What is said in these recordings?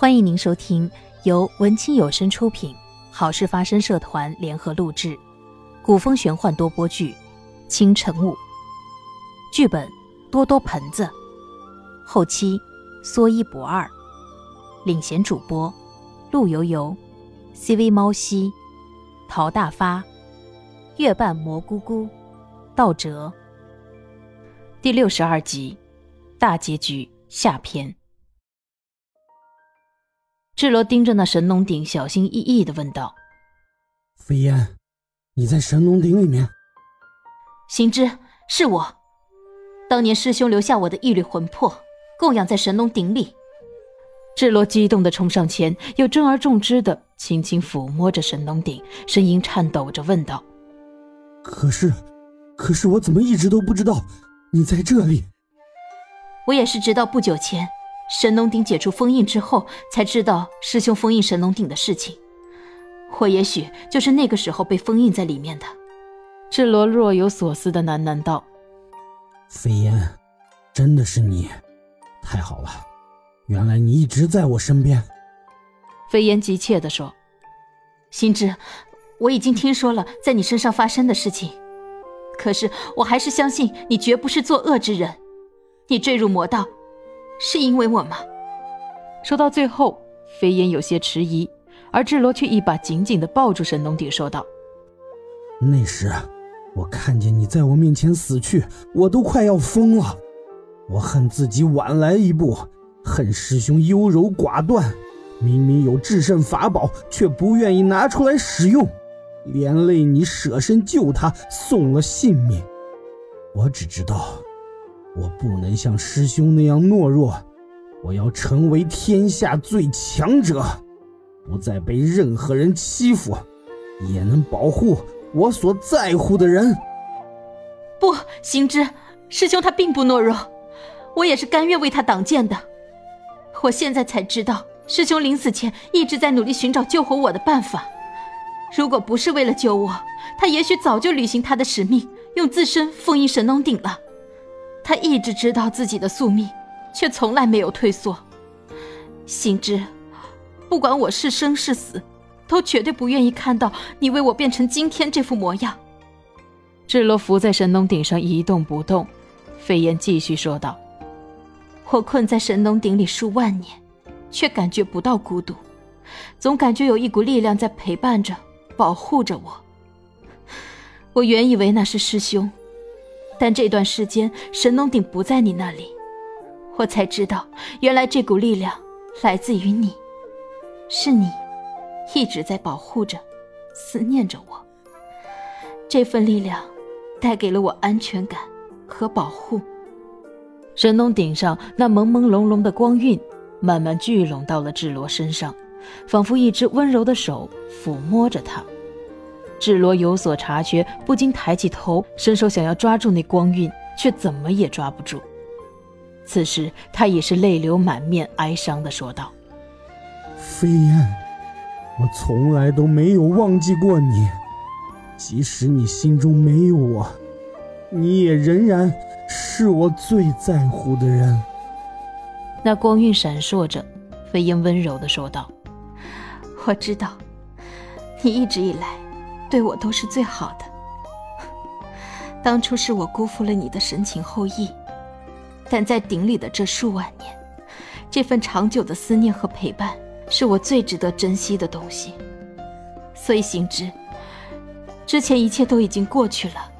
欢迎您收听由文清有声出品、好事发生社团联合录制、古风玄幻多播剧《清晨雾》，剧本多多盆子，后期说一不二，领衔主播陆游游、CV 猫西、陶大发、月半蘑菇菇、道哲。第六十二集，大结局下篇。智罗盯着那神农鼎，小心翼翼的问道：“飞烟，你在神农鼎里面？”行之，是我。当年师兄留下我的一缕魂魄，供养在神农鼎里。智罗激动的冲上前，又珍而重之的轻轻抚摸着神农鼎，声音颤抖着问道：“可是，可是我怎么一直都不知道你在这里？”我也是直到不久前。神农鼎解除封印之后，才知道师兄封印神农鼎的事情。我也许就是那个时候被封印在里面的。智罗若有所思的喃喃道：“飞烟，真的是你，太好了！原来你一直在我身边。”飞烟急切地说：“心之，我已经听说了在你身上发生的事情，可是我还是相信你绝不是作恶之人。你坠入魔道。”是因为我吗？说到最后，飞烟有些迟疑，而智罗却一把紧紧的抱住神农鼎，说道：“那时，我看见你在我面前死去，我都快要疯了。我恨自己晚来一步，恨师兄优柔寡断，明明有制胜法宝，却不愿意拿出来使用，连累你舍身救他，送了性命。我只知道。”我不能像师兄那样懦弱，我要成为天下最强者，不再被任何人欺负，也能保护我所在乎的人。不，行之，师兄他并不懦弱，我也是甘愿为他挡剑的。我现在才知道，师兄临死前一直在努力寻找救活我的办法。如果不是为了救我，他也许早就履行他的使命，用自身封印神农鼎了。他一直知道自己的宿命，却从来没有退缩。心知，不管我是生是死，都绝对不愿意看到你为我变成今天这副模样。智罗伏在神农鼎上一动不动，飞燕继续说道：“我困在神农鼎里数万年，却感觉不到孤独，总感觉有一股力量在陪伴着、保护着我。我原以为那是师兄。”但这段时间神农鼎不在你那里，我才知道，原来这股力量来自于你，是你一直在保护着、思念着我。这份力量带给了我安全感和保护。神农鼎上那朦朦胧胧的光晕慢慢聚拢到了智罗身上，仿佛一只温柔的手抚摸着他。智罗有所察觉，不禁抬起头，伸手想要抓住那光晕，却怎么也抓不住。此时，他已是泪流满面，哀伤地说道：“飞燕，我从来都没有忘记过你，即使你心中没有我，你也仍然是我最在乎的人。”那光晕闪烁着，飞燕温柔地说道：“我知道，你一直以来……”对我都是最好的。当初是我辜负了你的深情厚谊，但在鼎里的这数万年，这份长久的思念和陪伴，是我最值得珍惜的东西。所以行之，之前一切都已经过去了。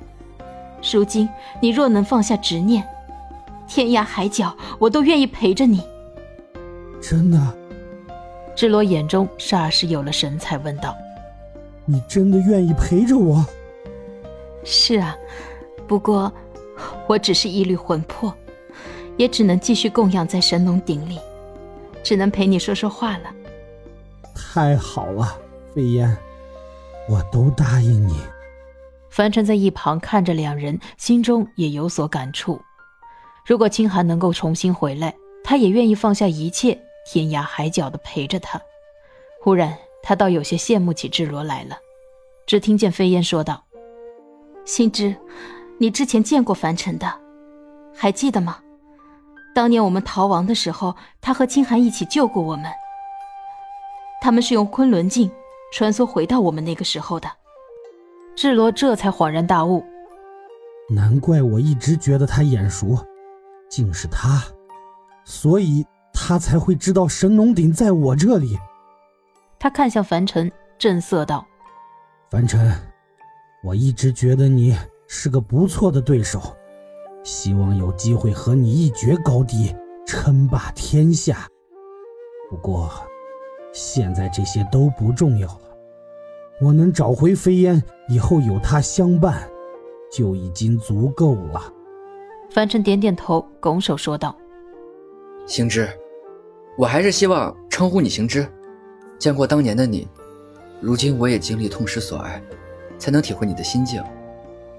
如今你若能放下执念，天涯海角我都愿意陪着你。真的？智罗眼中霎时有了神采，问道。你真的愿意陪着我？是啊，不过我只是一缕魂魄，也只能继续供养在神农鼎里，只能陪你说说话了。太好了，飞燕，我都答应你。凡尘在一旁看着两人，心中也有所感触。如果清寒能够重新回来，他也愿意放下一切，天涯海角的陪着他。忽然。他倒有些羡慕起智罗来了，只听见飞燕说道：“心之，你之前见过凡尘的，还记得吗？当年我们逃亡的时候，他和清寒一起救过我们，他们是用昆仑镜穿梭回到我们那个时候的。智罗这才恍然大悟，难怪我一直觉得他眼熟，竟是他，所以他才会知道神农鼎在我这里。他看向凡尘，震色道：“凡尘，我一直觉得你是个不错的对手，希望有机会和你一决高低，称霸天下。不过，现在这些都不重要了。”我能找回飞烟，以后有他相伴，就已经足够了。凡尘点点头，拱手说道：“行之，我还是希望称呼你行之。见过当年的你，如今我也经历痛失所爱，才能体会你的心境。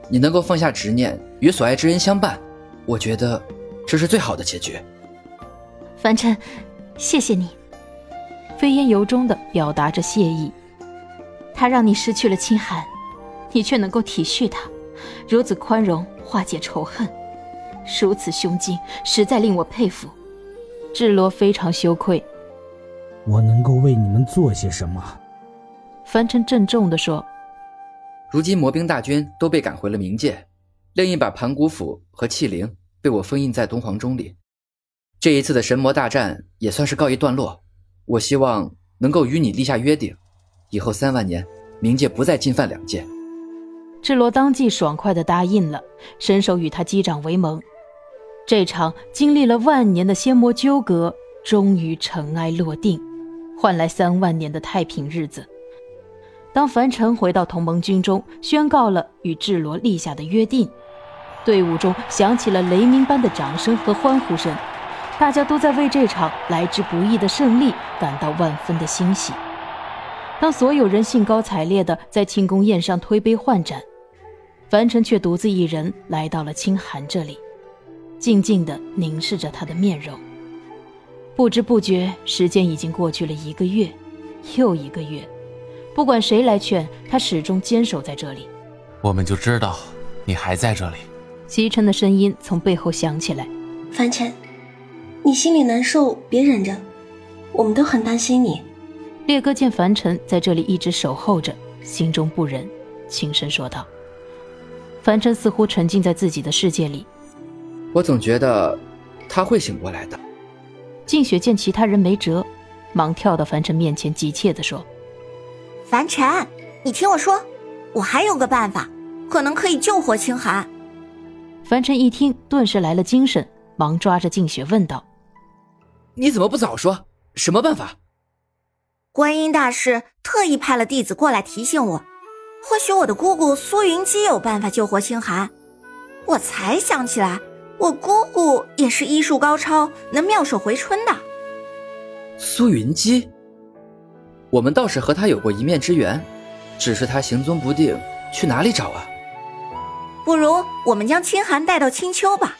你能够放下执念，与所爱之人相伴，我觉得这是最好的结局。”凡尘，谢谢你。飞烟由衷的表达着谢意。他让你失去了清寒，你却能够体恤他，如此宽容化解仇恨，如此胸襟，实在令我佩服。智罗非常羞愧。我能够为你们做些什么？凡尘郑重地说：“如今魔兵大军都被赶回了冥界，另一把盘古斧和器灵被我封印在东皇钟里。这一次的神魔大战也算是告一段落。我希望能够与你立下约定。”以后三万年，冥界不再进犯两界。智罗当即爽快地答应了，伸手与他击掌为盟。这场经历了万年的仙魔纠葛，终于尘埃落定，换来三万年的太平日子。当凡尘回到同盟军中，宣告了与智罗立下的约定，队伍中响起了雷鸣般的掌声和欢呼声，大家都在为这场来之不易的胜利感到万分的欣喜。当所有人兴高采烈地在庆功宴上推杯换盏，凡尘却独自一人来到了清寒这里，静静地凝视着他的面容。不知不觉，时间已经过去了一个月，又一个月。不管谁来劝，他始终坚守在这里。我们就知道你还在这里。齐晨的声音从背后响起来：“凡尘，你心里难受，别忍着，我们都很担心你。”烈哥见凡尘在这里一直守候着，心中不忍，轻声说道：“凡尘似乎沉浸在自己的世界里，我总觉得他会醒过来的。”静雪见其他人没辙，忙跳到凡尘面前，急切地说：“凡尘，你听我说，我还有个办法，可能可以救活清寒。”凡尘一听，顿时来了精神，忙抓着静雪问道：“你怎么不早说？什么办法？”观音大师特意派了弟子过来提醒我，或许我的姑姑苏云姬有办法救活清寒。我才想起来，我姑姑也是医术高超，能妙手回春的。苏云姬，我们倒是和她有过一面之缘，只是她行踪不定，去哪里找啊？不如我们将清寒带到青丘吧，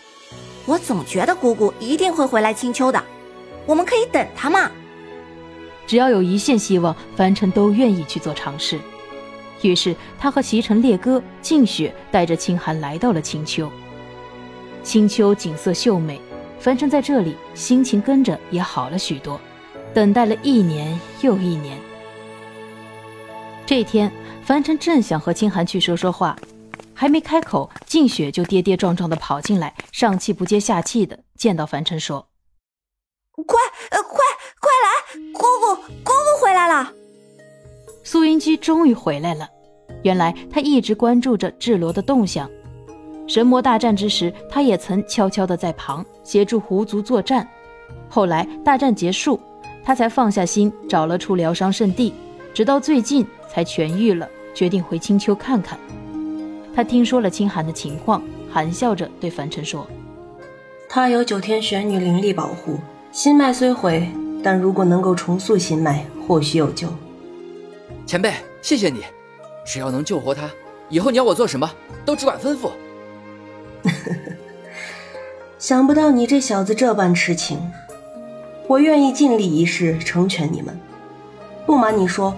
我总觉得姑姑一定会回来青丘的，我们可以等她嘛。只要有一线希望，凡尘都愿意去做尝试。于是，他和席城烈哥、静雪带着清寒来到了青丘。青丘景色秀美，凡尘在这里心情跟着也好了许多。等待了一年又一年，这天，凡尘正想和清寒去说说话，还没开口，静雪就跌跌撞撞的跑进来，上气不接下气的见到凡尘说：“快，呃，快！”快来，姑姑，姑姑回来了。苏云姬终于回来了。原来她一直关注着智罗的动向。神魔大战之时，他也曾悄悄地在旁协助狐族作战。后来大战结束，他才放下心，找了处疗伤圣地。直到最近才痊愈了，决定回青丘看看。他听说了清寒的情况，含笑着对凡尘说：“他有九天玄女灵力保护，心脉虽毁。”但如果能够重塑心脉，或许有救。前辈，谢谢你。只要能救活他，以后你要我做什么，都只管吩咐。想不到你这小子这般痴情，我愿意尽力一试，成全你们。不瞒你说，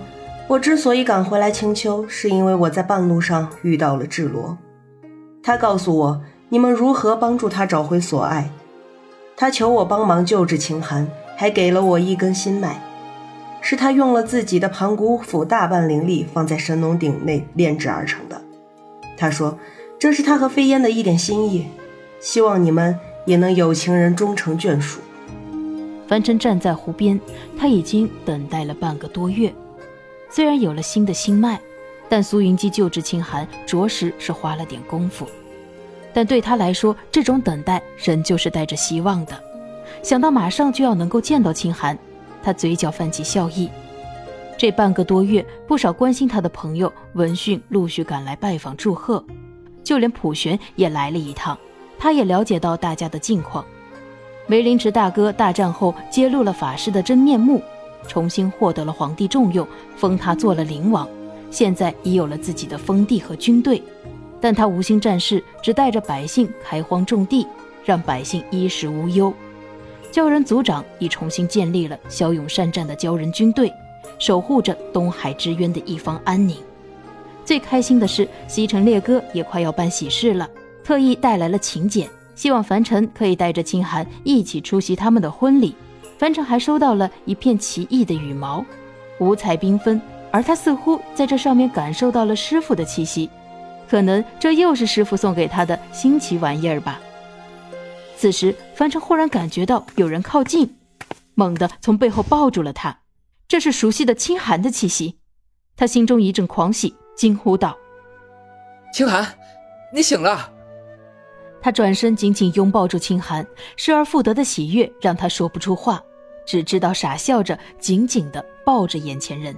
我之所以赶回来青丘，是因为我在半路上遇到了智罗。他告诉我你们如何帮助他找回所爱，他求我帮忙救治秦寒。还给了我一根心脉，是他用了自己的盘古斧大半灵力放在神农鼎内炼制而成的。他说：“这是他和飞烟的一点心意，希望你们也能有情人终成眷属。”凡尘站在湖边，他已经等待了半个多月。虽然有了新的心脉，但苏云姬救治清寒着实是花了点功夫。但对他来说，这种等待仍旧是带着希望的。想到马上就要能够见到清寒，他嘴角泛起笑意。这半个多月，不少关心他的朋友闻讯陆续赶来拜访祝贺，就连普玄也来了一趟。他也了解到大家的近况。梅林池大哥大战后揭露了法师的真面目，重新获得了皇帝重用，封他做了灵王，现在已有了自己的封地和军队。但他无心战事，只带着百姓开荒种地，让百姓衣食无忧。鲛人族长已重新建立了骁勇善战的鲛人军队，守护着东海之渊的一方安宁。最开心的是，西城烈哥也快要办喜事了，特意带来了请柬。希望凡尘可以带着清寒一起出席他们的婚礼。凡尘还收到了一片奇异的羽毛，五彩缤纷，而他似乎在这上面感受到了师傅的气息，可能这又是师傅送给他的新奇玩意儿吧。此时，凡尘忽然感觉到有人靠近，猛地从背后抱住了他，这是熟悉的清寒的气息。他心中一阵狂喜，惊呼道：“清寒，你醒了！”他转身紧紧拥抱住清寒，失而复得的喜悦让他说不出话，只知道傻笑着，紧紧的抱着眼前人。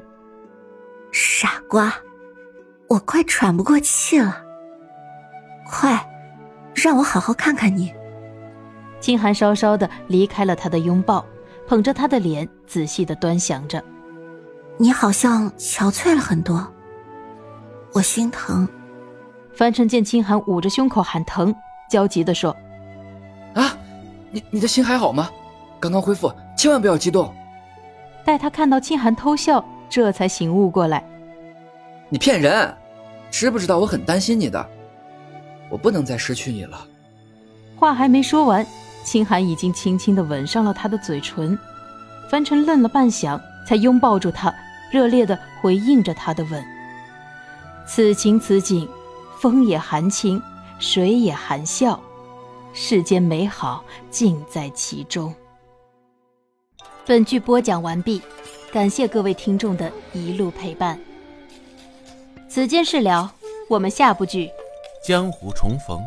傻瓜，我快喘不过气了，快，让我好好看看你。清寒稍稍的离开了他的拥抱，捧着他的脸，仔细的端详着。你好像憔悴了很多，我心疼。樊城见清寒捂着胸口喊疼。焦急地说：“啊，你你的心还好吗？刚刚恢复，千万不要激动。”待他看到清寒偷笑，这才醒悟过来：“你骗人，知不知道我很担心你的？我不能再失去你了。”话还没说完，清寒已经轻轻地吻上了他的嘴唇。樊城愣了半晌，才拥抱住他，热烈地回应着他的吻。此情此景，风也含情。水也含笑，世间美好尽在其中。本剧播讲完毕，感谢各位听众的一路陪伴。此间事了，我们下部剧《江湖重逢》。